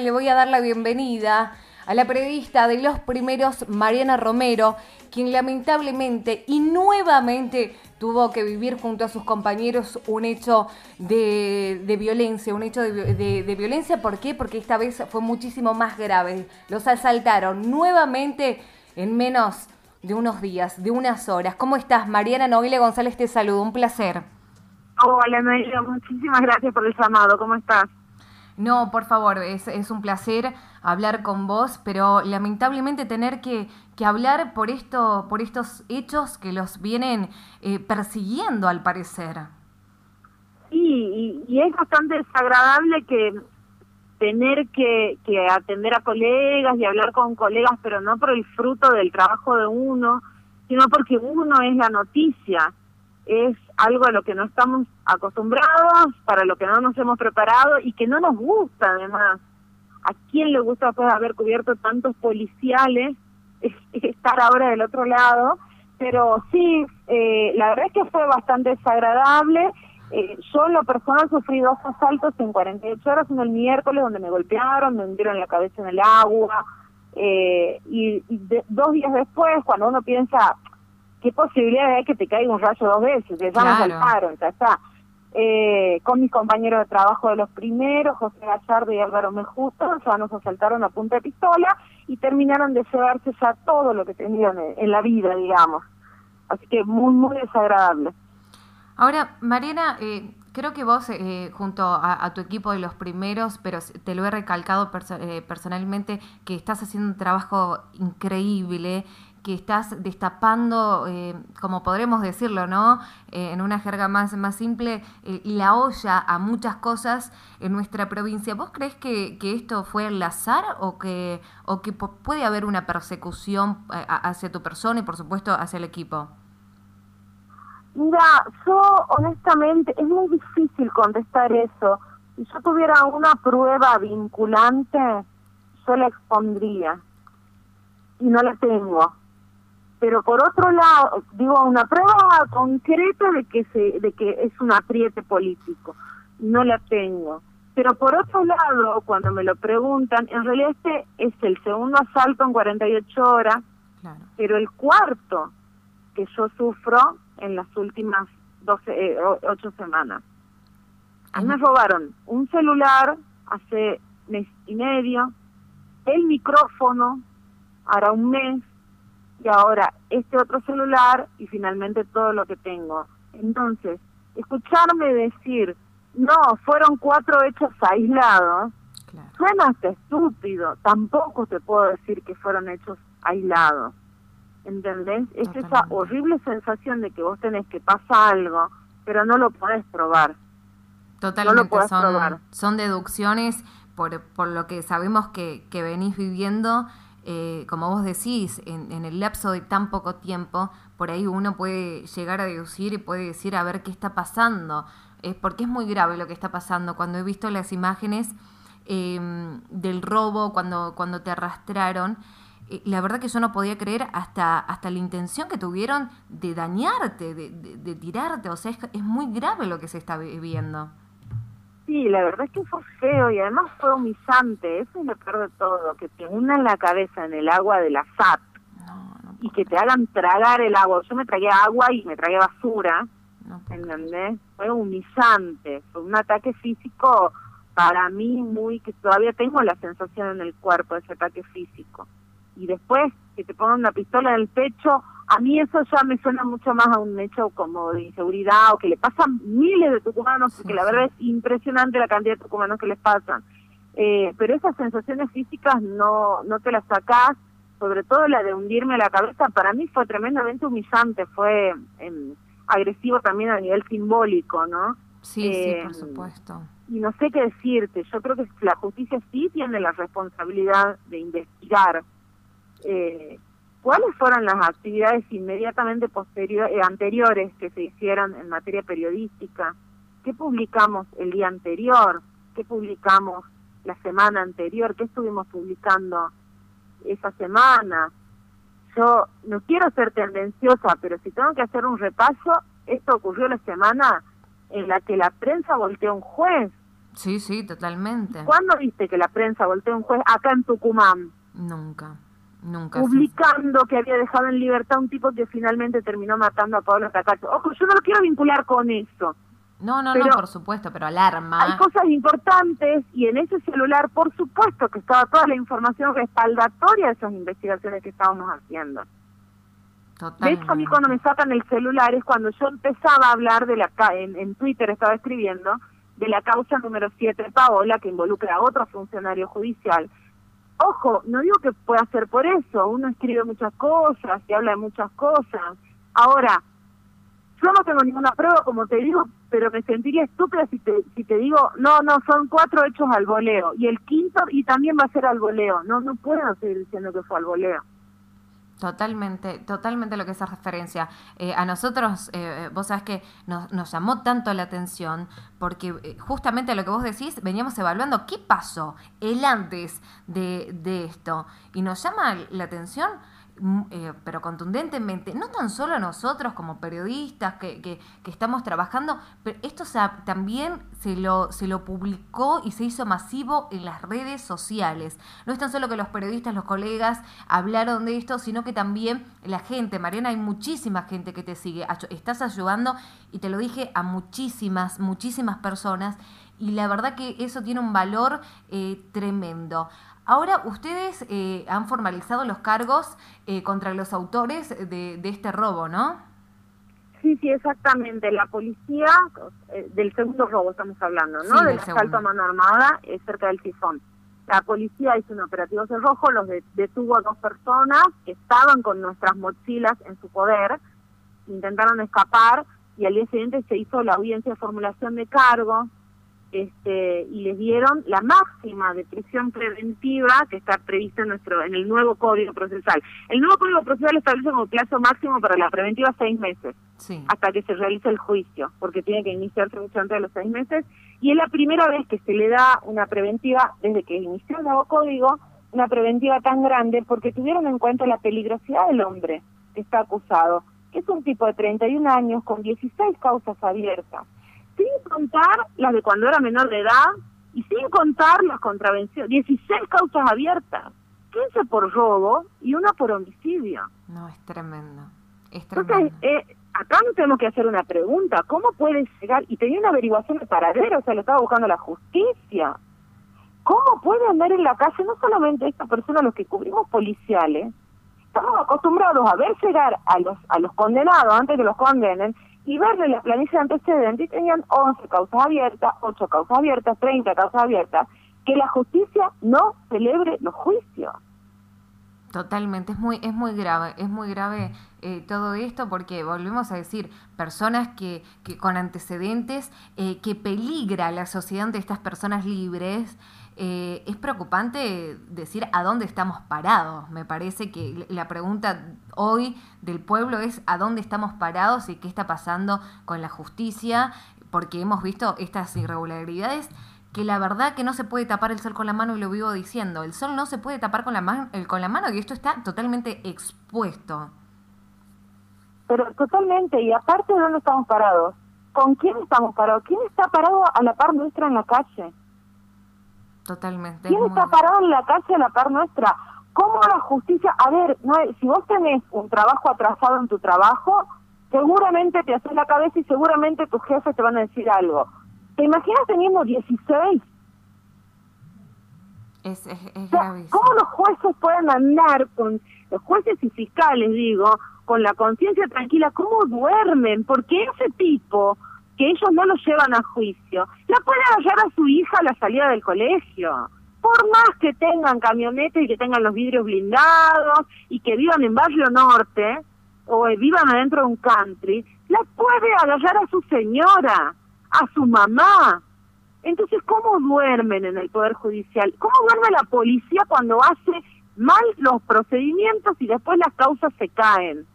Le voy a dar la bienvenida a la periodista de los primeros, Mariana Romero, quien lamentablemente y nuevamente tuvo que vivir junto a sus compañeros un hecho de, violencia, un hecho de, violencia, ¿por qué? Porque esta vez fue muchísimo más grave. Los asaltaron nuevamente en menos de unos días, de unas horas. ¿Cómo estás? Mariana Noguile González te saludo, un placer. Hola, Noelia, muchísimas gracias por el llamado, ¿cómo estás? No, por favor, es, es, un placer hablar con vos, pero lamentablemente tener que, que hablar por, esto, por estos hechos que los vienen eh, persiguiendo al parecer. Sí, y, es bastante desagradable que tener que, que atender a colegas y hablar con colegas, pero no por el fruto del trabajo de uno, sino porque uno es la noticia es algo a lo que no estamos acostumbrados, para lo que no nos hemos preparado y que no nos gusta además. ¿A quién le gusta después haber cubierto tantos policiales estar ahora del otro lado? Pero sí, eh, la verdad es que fue bastante desagradable. Eh, yo en lo personal sufrí dos asaltos en 48 horas, uno el miércoles donde me golpearon, me hundieron la cabeza en el agua, eh, y, dos días después, cuando uno piensa, ¿qué posibilidad hay que te caiga un rayo dos veces? Ya claro. nos saltaron, ya está. Eh, con mis compañeros de trabajo de los primeros, José Gallardo y Álvaro Mejusto, ya nos asaltaron a punta de pistola y terminaron de llevarse ya todo lo que tenían en, la vida, digamos. Así que muy, muy desagradable. Ahora, Mariana, eh, creo que vos, eh, junto a, tu equipo de los primeros, pero te lo he recalcado eh, personalmente, que estás haciendo un trabajo increíble que estás destapando, eh, como podremos decirlo, ¿no? Eh, en una jerga más, más simple, eh, la olla a muchas cosas en nuestra provincia. ¿Vos crees que, que esto fue al azar o que, o que puede haber una persecución hacia tu persona y, por supuesto, hacia el equipo? Mira, yo honestamente es muy difícil contestar eso. Si yo tuviera una prueba vinculante, yo la expondría. Y no la tengo pero por otro lado, digo, una prueba concreta de que se, de que es un apriete político, no la tengo. Pero por otro lado, cuando me lo preguntan, en realidad este es el segundo asalto en 48 horas, pero el cuarto que yo sufro en las últimas 12, eh, 8 semanas. A mí me robaron un celular hace mes y medio, el micrófono, ahora un mes, y ahora este otro celular y finalmente todo lo que tengo. Entonces, escucharme decir, no, fueron cuatro hechos aislados, suena hasta estúpido, tampoco te puedo decir que fueron hechos aislados. ¿Entendés? Es esa horrible sensación de que vos tenés que pasar algo, pero no lo podés probar. Totalmente, no lo son, probar. son deducciones por, por lo que sabemos que, que venís viviendo eh, como vos decís, en, el lapso de tan poco tiempo, por ahí uno puede llegar a deducir y puede decir a ver qué está pasando. Es porque es muy grave lo que está pasando. Cuando he visto las imágenes em, del robo, cuando, cuando te arrastraron, eh, la verdad que yo no podía creer hasta, hasta la intención que tuvieron de dañarte, de, de, tirarte. O sea, es muy grave lo que se está viviendo. Sí, la verdad es que fue feo y además fue humillante. Eso es lo peor de todo, que te unan la cabeza en el agua de la SAT y que te hagan tragar el agua. Yo me tragué agua y me tragué basura, ¿entendés? Fue humillante, fue un ataque físico para mí muy que todavía tengo la sensación en el cuerpo de ese ataque físico. Y después que te pongan una pistola en el pecho a mí eso ya me suena mucho más a un hecho como de inseguridad o que le pasan miles de tucumanos, porque la verdad es impresionante la cantidad de tucumanos que les pasan. Eh, pero esas sensaciones físicas no, no te las sacás, sobre todo la de hundirme la cabeza, para mí fue tremendamente humillante, fue em, agresivo también a nivel simbólico, ¿no? Sí, sí, por em, supuesto. Y no sé qué decirte, yo creo que la justicia sí tiene la responsabilidad de investigar. Eh, ¿Cuáles fueron las actividades inmediatamente posteriores, eh, anteriores que se hicieron en materia periodística? ¿Qué publicamos el día anterior? ¿Qué publicamos la semana anterior? ¿Qué estuvimos publicando esa semana? Yo no quiero ser tendenciosa, pero si tengo que hacer un repaso, esto ocurrió la semana en la que la prensa volteó a un juez. Sí, sí, totalmente. ¿Cuándo viste que la prensa volteó un juez acá en Tucumán? Nunca, nunca. Publicando que había dejado en libertad a un tipo que finalmente terminó matando a Pablo Tacacho. Ojo, yo no lo quiero vincular con eso. No, no, no, por supuesto, pero alarma. Hay cosas importantes y en ese celular, por supuesto, que estaba toda la información respaldatoria de esas investigaciones que estábamos haciendo. De hecho, a mí cuando me sacan el celular es cuando yo empezaba a hablar de la en, en Twitter estaba escribiendo de la causa número 7 de Paola que involucra a otro funcionario judicial. Ojo, no digo que pueda ser por eso, uno escribe muchas cosas y habla de muchas cosas. Ahora, yo no tengo ninguna prueba, como te digo, pero me sentiría estúpida si te, si te digo, no, no, son cuatro hechos al voleo, y el quinto, y también va a ser al voleo. No, no puedo seguir diciendo que fue al voleo. Totalmente, totalmente lo que es referencia. Eh, a nosotros, eh, vos sabés que nos, nos, llamó tanto la atención porque eh, justamente lo que vos decís, veníamos evaluando qué pasó el antes de, de esto. Y nos llama la atención eh, pero contundentemente, no tan solo nosotros como periodistas que, que, estamos trabajando, pero esto también se lo, se lo publicó y se hizo masivo en las redes sociales. No es tan solo que los periodistas, los colegas hablaron de esto, sino que también la gente, Mariana, hay muchísima gente que te sigue, estás ayudando y te lo dije a muchísimas, muchísimas personas y la verdad que eso tiene un valor eh, tremendo. Ahora ustedes eh, han formalizado los cargos eh, contra los autores de, este robo, ¿no? Sí, sí, exactamente. La policía, eh, del segundo robo estamos hablando, ¿no? del, asalto a mano armada cerca del Tifón. La policía hizo un operativo rojo, los detuvo a dos personas que estaban con nuestras mochilas en su poder, intentaron escapar y al día siguiente se hizo la audiencia de formulación de cargos este, y les dieron la máxima de prisión preventiva que está prevista en nuestro en el nuevo Código Procesal. El nuevo Código Procesal establece como plazo máximo para la preventiva seis meses, hasta que se realice el juicio, porque tiene que iniciarse mucho antes de los seis meses, y es la primera vez que se le da una preventiva, desde que inició el nuevo Código, una preventiva tan grande, porque tuvieron en cuenta la peligrosidad del hombre que está acusado, que es un tipo de 31 años con 16 causas abiertas sin contar las de cuando era menor de edad y sin contar las contravenciones. 16 causas abiertas, 15 por robo y una por homicidio. No, es tremendo. Es tremendo. Entonces, eh, acá nos tenemos que hacer una pregunta. ¿Cómo puede llegar? Y tenía una averiguación de paradero, o sea, lo estaba buscando la justicia. ¿Cómo puede andar en la calle no solamente esta persona, los que cubrimos policiales? Estamos acostumbrados a ver llegar a los, a los condenados antes que los condenen y verle la planilla de antecedentes y tenían 11 causas abiertas, 8 causas abiertas, 30 causas abiertas, que la justicia no celebre los juicios. Totalmente, es muy, es muy grave, es muy grave eh, todo esto porque volvemos a decir, personas que, que con antecedentes, eh, que peligra la sociedad de estas personas libres, eh, es preocupante decir a dónde estamos parados. Me parece que la pregunta hoy del pueblo es a dónde estamos parados y qué está pasando con la justicia, porque hemos visto estas irregularidades que la verdad que no se puede tapar el sol con la mano y lo vivo diciendo. El sol no se puede tapar con la, mano, con la mano y esto está totalmente expuesto. Pero totalmente, y aparte de dónde estamos parados, ¿con quién estamos parados? ¿Quién está parado a la par nuestra en la calle? Totalmente. ¿Quién está parado en la calle a la par nuestra? ¿Cómo la justicia? A ver, no, si vos tenés un trabajo atrasado en tu trabajo, seguramente te haces la cabeza y seguramente tus jefes te van a decir algo. ¿Te imaginas teniendo 16? Es, es, es ¿Cómo los jueces pueden andar con, los jueces y fiscales, digo, con la conciencia tranquila? ¿Cómo duermen? Porque ese tipo que ellos no lo llevan a juicio, la puede hallar a su hija a la salida del colegio. Por más que tengan camionetas y que tengan los vidrios blindados y que vivan en Barrio Norte o vivan adentro de un country, la puede hallar a su señora, a su mamá. Entonces, ¿cómo duermen en el Poder Judicial? ¿Cómo duerme la policía cuando hace mal los procedimientos y después las causas se caen?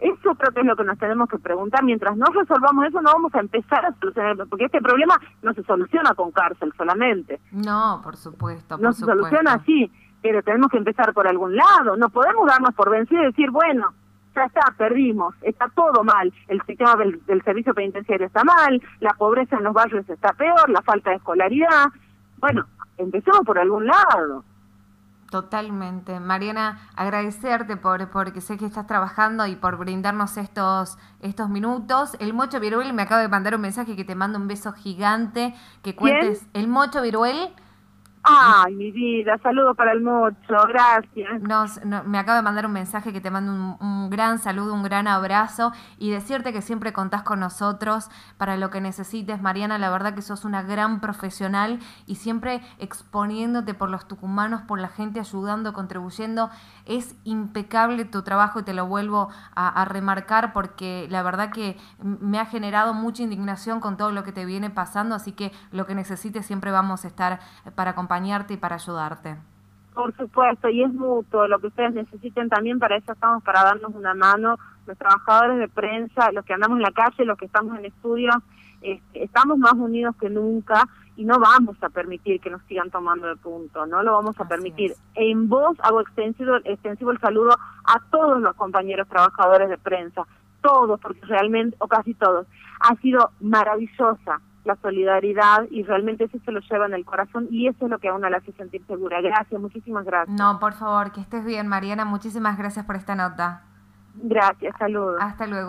Eso creo que es lo que nos tenemos que preguntar. Mientras no resolvamos eso, no vamos a empezar a solucionar, porque este problema no se soluciona con cárcel solamente. No, por supuesto. no se soluciona así, pero tenemos que empezar por algún lado. No podemos darnos por vencidos y decir, bueno, ya está, perdimos, está todo mal, el sistema del, servicio penitenciario está mal, la pobreza en los barrios está peor, la falta de escolaridad, bueno, empecemos por algún lado. Totalmente. Mariana, agradecerte por porque sé que estás trabajando y por brindarnos estos, estos minutos. El Mocho Viruel me acaba de mandar un mensaje que te manda un beso gigante, que cuentes. El Mocho Viruel Ay, mi vida, saludo para el mocho, gracias. Me acaba de mandar un mensaje que te mando un, gran saludo, un gran abrazo y decirte que siempre contás con nosotros para lo que necesites. Mariana, la verdad que sos una gran profesional y siempre exponiéndote por los tucumanos, por la gente, ayudando, contribuyendo. Es impecable tu trabajo y te lo vuelvo a, remarcar porque la verdad que me ha generado mucha indignación con todo lo que te viene pasando, así que lo que necesites siempre vamos a estar para acompañarte acompañarte y para ayudarte. Por supuesto, y es mutuo, lo que ustedes necesiten también, para eso estamos, para darnos una mano, los trabajadores de prensa, los que andamos en la calle, los que estamos en estudio, este, estamos más unidos que nunca y no vamos a permitir que nos sigan tomando de punto, no lo vamos a permitir. En voz hago extensivo, extensivo el saludo a todos los compañeros trabajadores de prensa, todos, porque realmente, o casi todos, ha sido maravillosa la solidaridad y realmente eso se lo lleva en el corazón y eso es lo que a uno le hace sentir segura. Gracias, muchísimas gracias. No, por favor, que estés bien, Mariana. Muchísimas gracias por esta nota. Gracias, saludos. Hasta luego.